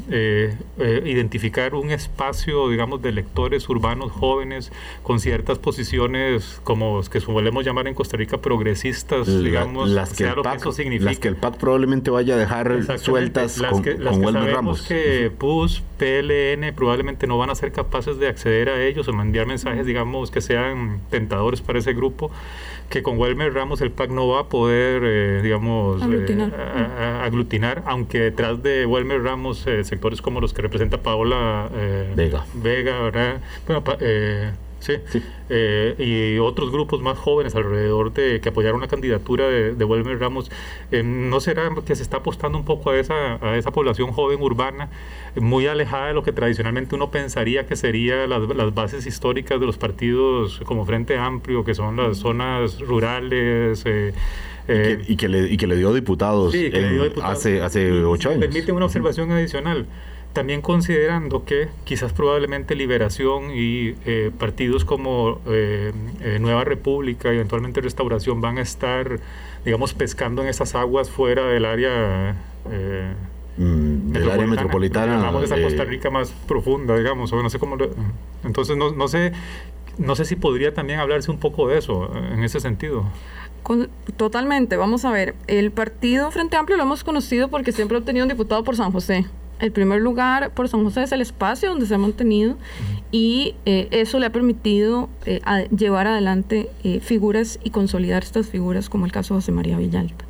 eh, eh, identificar un espacio, digamos, de lectores urbanos jóvenes con ciertas posiciones, como que solemos llamar en Costa Rica progresistas, digamos, las que, el PAC, Las que el PAC probablemente vaya a dejar sueltas las con, que, las que sabemos que PUS, PLN probablemente no van a ser capaces de acceder a ellos o enviar mensajes, digamos, que sean tentadores para ese grupo que con Welmer Ramos el PAC no va a poder, eh, digamos, eh, aglutinar. aunque detrás de Welmer Ramos eh, sectores como los que representa Paola Vega, Vega ¿verdad? Bueno, Sí. Eh, y otros grupos más jóvenes alrededor de que apoyaron la candidatura de, de Wilmer Ramos, eh, ¿no será que se está apostando un poco a esa, a esa población joven urbana, muy alejada de lo que tradicionalmente uno pensaría que serían las, las, bases históricas de los partidos como Frente Amplio, que son las zonas rurales? Eh, y, que, le, y, que, le, dio diputados, hace, hace ocho años. Permite una observación adicional. También considerando que quizás probablemente Liberación y eh, partidos como eh, eh, Nueva República y eventualmente Restauración van a estar, digamos, pescando en esas aguas fuera del área... Mm, del área metropolitana. Digamos, esa Costa Rica más profunda, digamos, o no sé cómo... entonces, no, no, sé, no sé si podría también hablarse un poco de eso, en ese sentido. totalmente, vamos a ver, el partido Frente Amplio lo hemos conocido porque siempre ha tenido un diputado por San José. El primer lugar por San José es el espacio donde se ha mantenido y eh, eso le ha permitido eh, llevar adelante eh, figuras y consolidar estas figuras como el caso de José María Villalta.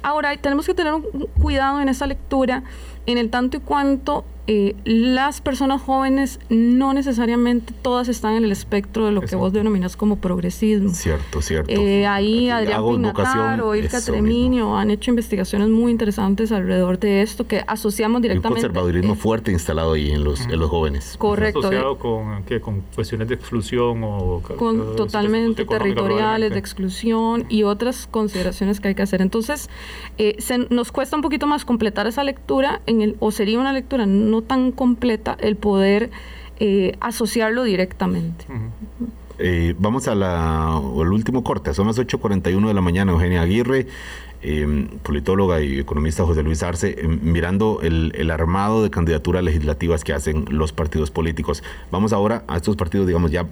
Ahora, tenemos que tener un cuidado en esa lectura en el tanto y cuanto eh, las personas jóvenes no necesariamente todas están en el espectro de lo que vos denominas como progresismo. Cierto, cierto. Eh, ahí Adrián Pinatar o Ilka Treminio han hecho investigaciones muy interesantes alrededor de esto que asociamos directamente. un conservadurismo fuerte instalado ahí en los, en los jóvenes. Correcto. Asociado con, con cuestiones de exclusión o... Con totalmente territoriales, de exclusión y otras consideraciones que hay que hacer. Entonces, eh, se, nos cuesta un poquito más completar esa lectura en o sería una lectura no tan completa el poder eh, asociarlo directamente. Eh, vamos al último corte, son las 8.41 de la mañana, Eugenia Aguirre, em, politóloga y economista José Luis Arce, em, mirando el, armado de candidaturas legislativas que hacen los partidos políticos. Vamos ahora a estos partidos, digamos, ya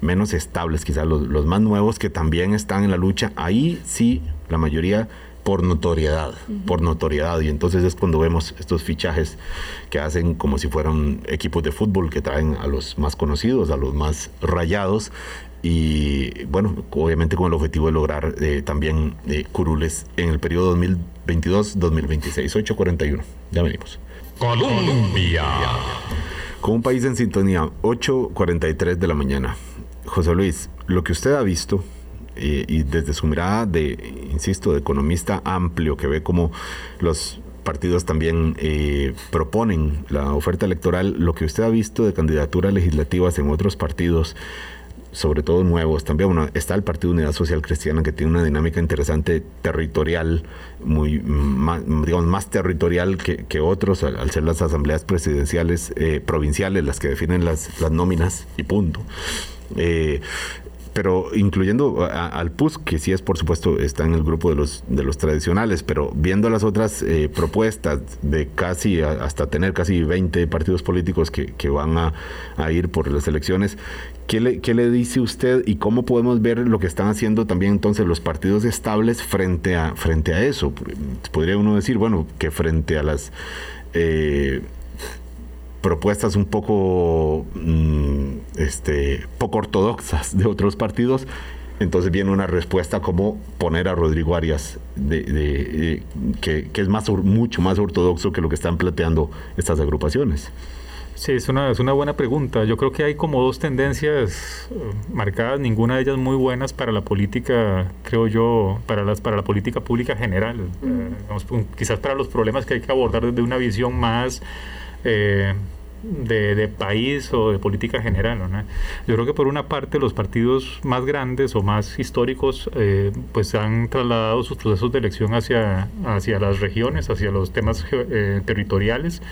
menos estables, quizás los más nuevos que también están en la lucha. Ahí sí, la mayoría por notoriedad, por notoriedad. Y entonces es cuando vemos estos fichajes que hacen como si fueran equipos de fútbol que traen a los más conocidos, a los más rayados. Y bueno, obviamente con el objetivo de lograr eh, también eh, curules en el periodo 2022-2026. 841. Ya venimos. Colombia. Con un país en sintonía, 8.43 de la mañana. José Luis, lo que usted ha visto y desde su mirada de, insisto, de economista amplio, que ve como los partidos también eh, proponen la oferta electoral, lo que usted ha visto de candidaturas legislativas en otros partidos, sobre todo nuevos. También bueno, está el Partido Unidad Social Cristiana que tiene una dinámica interesante territorial, muy digamos, más territorial que, otros, al, ser las asambleas presidenciales eh, provinciales las que definen las, las nóminas y punto. Eh, pero incluyendo al PUS, que sí es, por supuesto, está en el grupo de los, de los tradicionales, pero viendo las otras eh, propuestas de casi, hasta tener casi 20 partidos políticos que, que van a, a, ir por las elecciones, ¿qué le, ¿qué le dice usted y cómo podemos ver lo que están haciendo también entonces los partidos estables frente a, frente a eso? Podría uno decir, bueno, que frente a las... Eh, propuestas un poco, mm, este, poco ortodoxas de otros partidos, entonces viene una respuesta como poner a Rodrigo Arias, de, que, es más, mucho más ortodoxo que lo que están planteando estas agrupaciones. Sí, es una, es una buena pregunta. Yo creo que hay como dos tendencias eh, marcadas, ninguna de ellas muy buenas para la política, creo yo, para, las, para la política pública general. Eh, quizás para los problemas que hay que abordar desde una visión más... Eh, de, país o de política general. ¿no? Yo creo que por una parte los partidos más grandes o más históricos eh, pues han trasladado sus procesos de elección hacia, hacia las regiones, hacia los temas eh, territoriales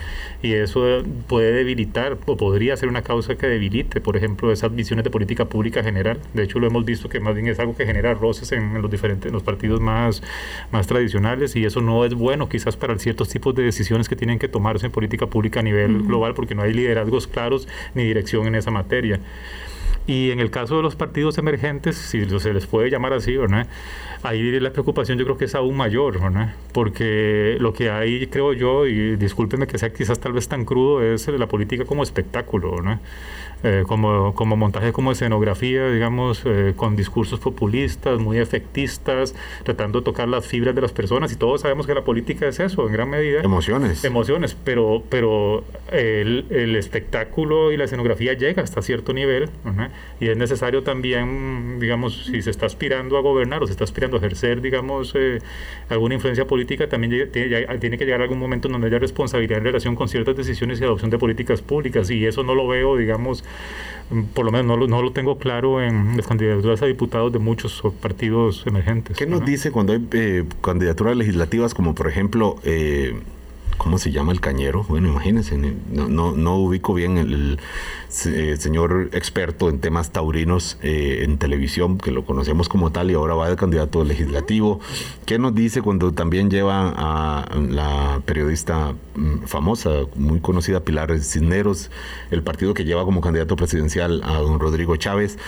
y eso puede debilitar o podría ser una causa que debilite, por ejemplo, esas visiones de política pública general. De hecho, lo hemos visto que más bien es algo que genera roces en, los diferentes los partidos más, más tradicionales y eso no es bueno quizás para ciertos tipos de decisiones que tienen que tomarse en política pública a nivel global porque no hay liderazgos claros ni dirección en esa materia. Y en el caso de los partidos emergentes, si se les puede llamar así, ¿verdad? ahí la preocupación yo creo que es aún mayor, ¿verdad? porque lo que hay, creo yo, y discúlpenme que sea quizás tal vez tan crudo, es la política como espectáculo. ¿verdad? Eh, como, como montaje, como escenografía, digamos, eh, con discursos populistas, muy efectistas, tratando de tocar las fibras de las personas. Y todos sabemos que la política es eso, en gran medida. Emociones. Emociones, pero, pero el, el espectáculo y la escenografía llega hasta cierto nivel. Y es necesario también, digamos, si se está aspirando a gobernar o se está aspirando a ejercer, digamos, eh, alguna influencia política, también tiene, tiene que llegar algún momento en donde haya responsabilidad en relación con ciertas decisiones y adopción de políticas públicas. Y eso no lo veo, digamos, por lo menos no lo, no lo tengo claro en las candidaturas a diputados de muchos partidos emergentes. ¿Qué nos dice cuando hay eh, candidaturas legislativas como por ejemplo... Eh, ¿Cómo se llama el cañero? Bueno, imagínense, no, no, ubico bien el, eh, señor experto en temas taurinos eh, en televisión, que lo conocemos como tal y ahora va de candidato legislativo. ¿Qué nos dice cuando también lleva a la periodista mm, famosa, muy conocida Pilar Cisneros, el partido que lleva como candidato presidencial a don Rodrigo Chávez?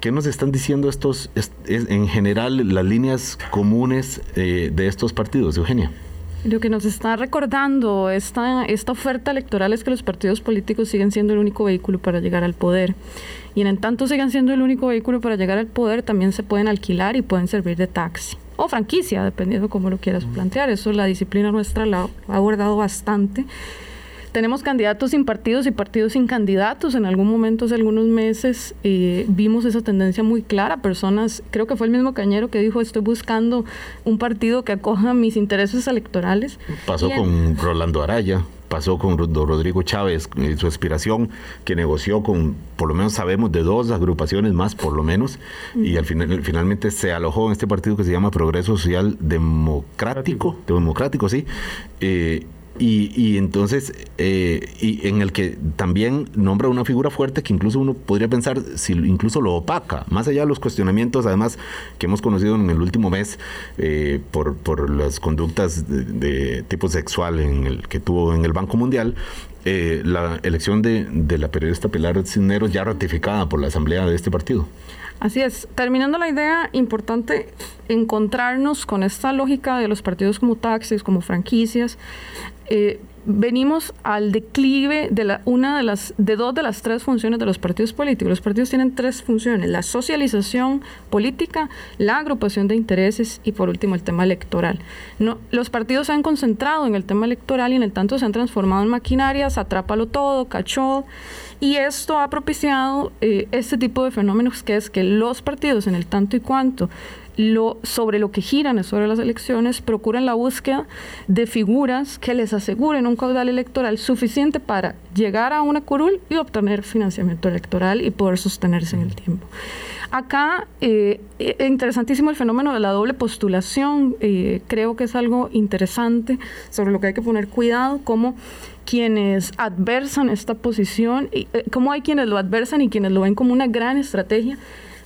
¿Qué nos están diciendo estos, en general, las líneas comunes eh, de estos partidos, Eugenia? Lo que nos está recordando esta, esta oferta electoral es que los partidos políticos siguen siendo el único vehículo para llegar al poder. Y en tanto sigan siendo el único vehículo para llegar al poder, también se pueden alquilar y pueden servir de taxi o franquicia, dependiendo de cómo lo quieras plantear. Eso la disciplina nuestra la ha abordado bastante. Tenemos candidatos sin partidos y partidos sin candidatos. En algún momento, hace algunos meses, eh, vimos esa tendencia muy clara. Personas, creo que fue el mismo Cañero que dijo, estoy buscando un partido que acoja mis intereses electorales. Pasó con Rolando Araya pasó con Rodrigo Chávez, eh, su aspiración, que negoció con, por lo menos sabemos, de dos agrupaciones más, por lo menos, y al final finalmente se alojó en este partido que se llama Progreso Social Democrático, democrático, sí, eh, y, entonces, eh, y en el que también nombra una figura fuerte que incluso uno podría pensar si incluso lo opaca, más allá de los cuestionamientos, además, que hemos conocido en el último mes eh, por, por las conductas de, tipo sexual en el que tuvo en el Banco Mundial, eh, la elección de, de la periodista Pilar Cisneros ya ratificada por la asamblea de este partido. Así es. Terminando la idea, importante encontrarnos con esta lógica de los partidos como taxis, como franquicias. Eh, venimos al declive de la, una de las de dos de las tres funciones de los partidos políticos. Los partidos tienen tres funciones: la socialización política, la agrupación de intereses y por último el tema electoral. Los partidos se han concentrado en el tema electoral y en el tanto se han transformado en maquinarias, atrápalo todo, cachó. Y esto ha propiciado eh, este tipo de fenómenos que es que los partidos, en el tanto y cuanto sobre lo que giran sobre las elecciones, procuran la búsqueda de figuras que les aseguren un caudal electoral suficiente para llegar a una curul y obtener financiamiento electoral y poder sostenerse en el tiempo. Acá, eh, eh, interesantísimo el fenómeno de la doble postulación. Eh, creo que es algo interesante sobre lo que hay que poner cuidado, como quienes adversan esta posición, y, cómo hay quienes lo adversan y quienes lo ven como una gran estrategia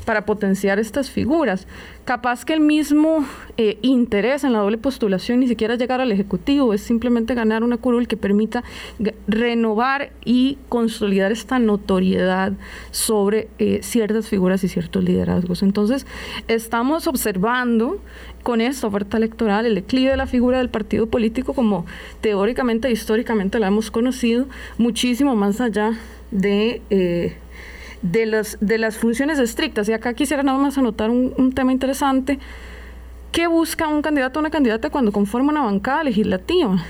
para potenciar estas figuras. Capaz que el mismo eh, interés en la doble postulación ni siquiera llegar al Ejecutivo, es simplemente ganar una curul que permita renovar y consolidar esta notoriedad sobre eh, ciertas figuras y ciertos liderazgos. Entonces, estamos observando con esta oferta electoral el declive de la figura del partido político como teóricamente e históricamente la hemos conocido, muchísimo más allá de... Eh, de, los, de las funciones estrictas. Y acá quisiera nada más anotar un, tema interesante. ¿Qué busca un candidato o una candidata cuando conforma una bancada legislativa?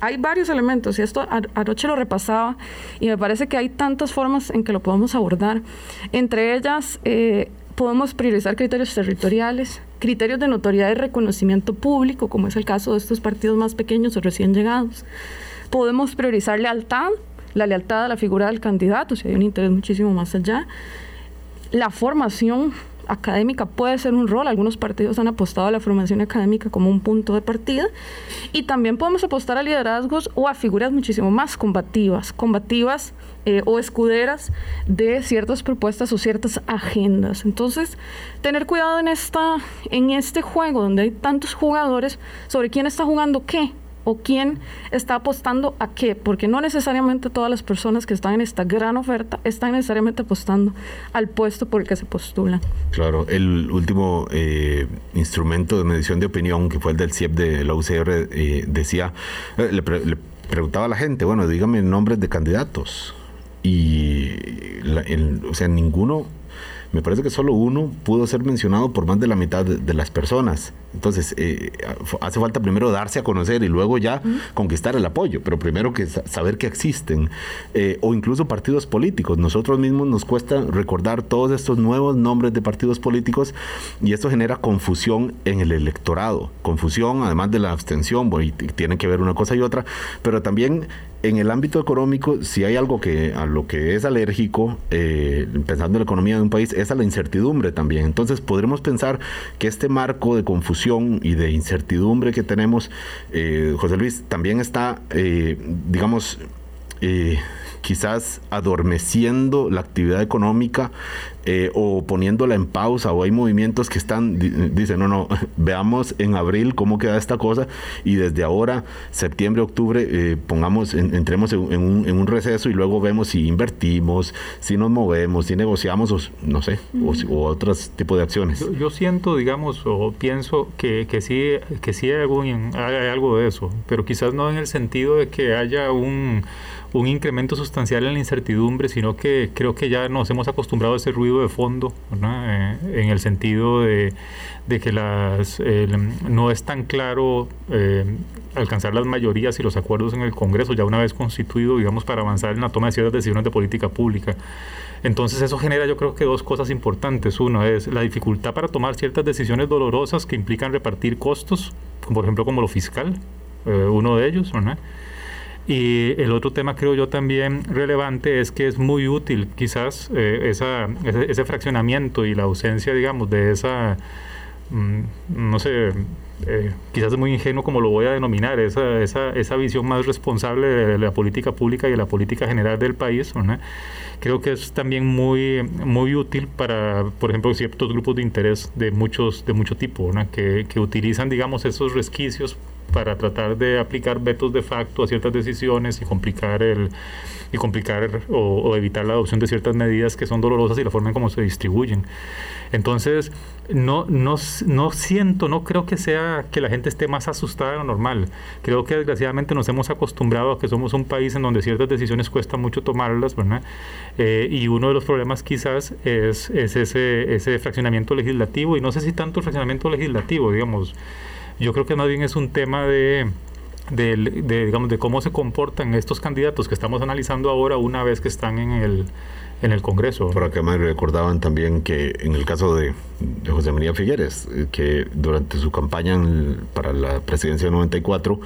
Hay varios elementos y esto anoche lo repasaba y me parece que hay tantas formas en que lo podemos abordar. Entre ellas, eh, podemos priorizar criterios territoriales, criterios de notoriedad y reconocimiento público, como es el caso de estos partidos más pequeños o recién llegados. Podemos priorizar lealtad, la lealtad a la figura del candidato, si hay un interés muchísimo más allá. La formación académica puede ser un rol. Algunos partidos han apostado a la formación académica como un punto de partida. Y también podemos apostar a liderazgos o a figuras muchísimo más combativas, combativas eh, o escuderas de ciertas propuestas o ciertas agendas. Entonces, tener cuidado en, esta, en este juego donde hay tantos jugadores sobre quién está jugando qué o quién está apostando a qué, porque no necesariamente todas las personas que están en esta gran oferta están necesariamente apostando al puesto por el que se postulan. Claro, el último eh, instrumento de medición de opinión, que fue el del CIEP de la UCR, eh, decía, eh, le, preguntaba a la gente, bueno, dígame nombres de candidatos. Y, o sea, ninguno me parece que solo uno pudo ser mencionado por más de la mitad de, las personas. Entonces, eh, hace falta primero darse a conocer y luego ya conquistar el apoyo, pero primero que saber que existen, eh, o incluso partidos políticos. Nosotros mismos nos cuesta recordar todos estos nuevos nombres de partidos políticos y esto genera confusión en el electorado. Confusión, además de la abstención, bueno, y tiene que ver una cosa y otra, pero también en el ámbito económico, si hay algo que a lo que es alérgico, eh, pensando en la economía de un país, es a la incertidumbre también. Entonces podremos pensar que este marco de confusión y de incertidumbre que tenemos, eh, José Luis, también está, eh, digamos, quizás adormeciendo la actividad económica eh, o poniéndola en pausa o hay movimientos que están, dicen, no, no, veamos en abril cómo queda esta cosa y desde ahora, septiembre, octubre, eh, pongamos, entremos en, un, receso y luego vemos si invertimos, si nos movemos, si negociamos, o, no sé, o, otros tipos de acciones. Yo, siento, digamos, o pienso que, que sí, que sí hay, algún, hay algo de eso, pero quizás no en el sentido de que haya un un incremento sustancial en la incertidumbre, sino que creo que ya nos hemos acostumbrado a ese ruido de fondo, eh, en el sentido de, que las, no es tan claro eh, alcanzar las mayorías y los acuerdos en el Congreso, ya una vez constituido, digamos, para avanzar en la toma de ciertas decisiones de política pública. Entonces eso genera yo creo que dos cosas importantes. Uno es la dificultad para tomar ciertas decisiones dolorosas que implican repartir costos, por ejemplo como lo fiscal, eh, uno de ellos, ¿no? Y el otro tema creo yo también relevante es que es muy útil quizás eh, esa, ese, fraccionamiento y la ausencia, digamos, de esa, mm, no sé, eh, quizás es muy ingenuo como lo voy a denominar, esa, esa, esa visión más responsable de la política pública y de la política general del país. Creo que es también muy, muy útil para, por ejemplo, ciertos grupos de interés de muchos de mucho tipo, que, que utilizan, digamos, esos resquicios para tratar de aplicar vetos de facto a ciertas decisiones y complicar el y complicar o, evitar la adopción de ciertas medidas que son dolorosas y la forma en cómo se distribuyen. Entonces, no, no, no siento, no creo que sea que la gente esté más asustada de lo normal. Creo que desgraciadamente nos hemos acostumbrado a que somos un país en donde ciertas decisiones cuesta mucho tomarlas, ¿verdad? Eh, y uno de los problemas quizás es, es ese, ese fraccionamiento legislativo, y no sé si tanto fraccionamiento legislativo, digamos, yo creo que más bien es un tema de, de, digamos, de cómo se comportan estos candidatos que estamos analizando ahora una vez que están en el, en el Congreso. Por acá me recordaban también que en el caso de, José María Figueres, eh, que durante su campaña para la presidencia de 94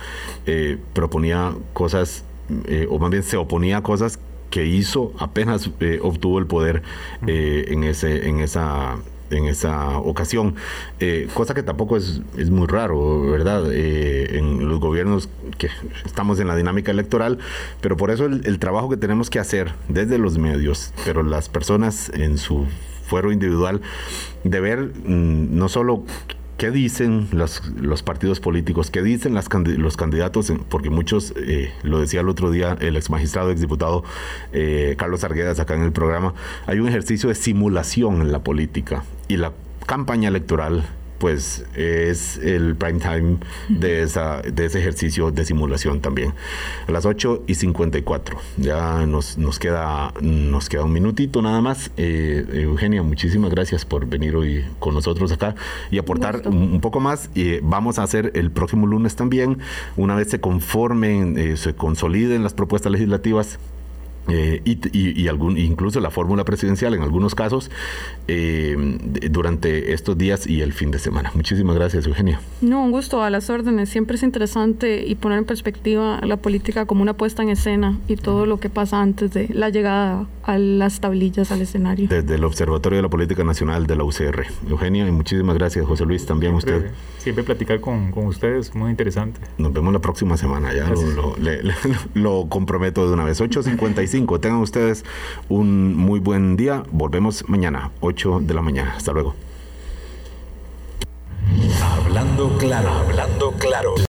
eh, proponía cosas, eh, o más bien se oponía a cosas que hizo apenas obtuvo el poder en ese en esa en esa ocasión, eh, cosa que tampoco es, es muy raro, ¿verdad? Eh, en los gobiernos que estamos en la dinámica electoral, pero por eso el, trabajo que tenemos que hacer desde los medios, pero las personas en su fuero individual, de ver mm, no solo ¿Qué dicen los, partidos políticos? ¿Qué dicen los candidatos? Porque muchos, eh, lo decía el otro día el ex magistrado, ex diputado eh, Carlos Arguedas acá en el programa, hay un ejercicio de simulación en la política y la campaña electoral pues es el prime time de, esa, de ese ejercicio de simulación también. A las 8 y 54. Ya nos, nos, queda, nos queda un minutito nada más. Eh, Eugenia, muchísimas gracias por venir hoy con nosotros acá y aportar un, poco más. y vamos a hacer el próximo lunes también, una vez se conformen, eh, se consoliden las propuestas legislativas eh, y, algún, incluso la fórmula presidencial en algunos casos eh, durante estos días y el fin de semana. Muchísimas gracias, Eugenia. No, un gusto a las órdenes. Siempre es interesante y poner en perspectiva la política como una puesta en escena y todo lo que pasa antes de la llegada a las tablillas al escenario. Desde el Observatorio de la Política Nacional de la UCR. Eugenia, y muchísimas gracias, José Luis, también usted. Siempre platicar con, con ustedes, muy interesante. Nos vemos la próxima semana, ya lo, lo, comprometo de una vez. 8.55 Tengan ustedes un muy buen día. Volvemos mañana, 8 de la mañana. Hasta luego. Hablando claro, hablando claro.